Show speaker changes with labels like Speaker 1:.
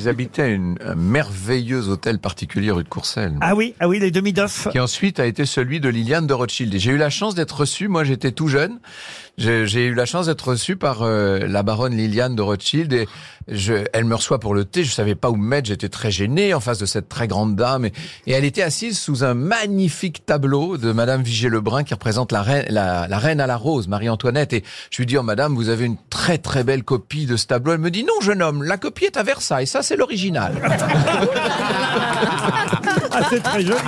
Speaker 1: Ils habitaient une- un merveilleux hôtel particulier rue de Courcelles.
Speaker 2: Ah oui, ah oui, les demi-dofs.
Speaker 1: Qui ensuite a été celui de Liliane de Rothschild. Et j'ai eu la chance d'être reçu, moi j'étais tout jeune, j'ai j'ai eu la chance d'être reçu par euh, la baronne Liliane de Rothschild et je, elle me reçoit pour le thé, je savais pas où me mettre, j'étais très gêné en face de cette très grande dame et, et elle était assise sous un magnifique tableau de Madame Vigée-Lebrun qui représente la reine, la, la reine à la rose, Marie-Antoinette et je lui dis, oh madame, vous avez une très très belle copie de ce tableau. Elle me dit, non jeune homme, la copie est à Versailles, ça c'est l'original.
Speaker 2: Ah, c'est très joli.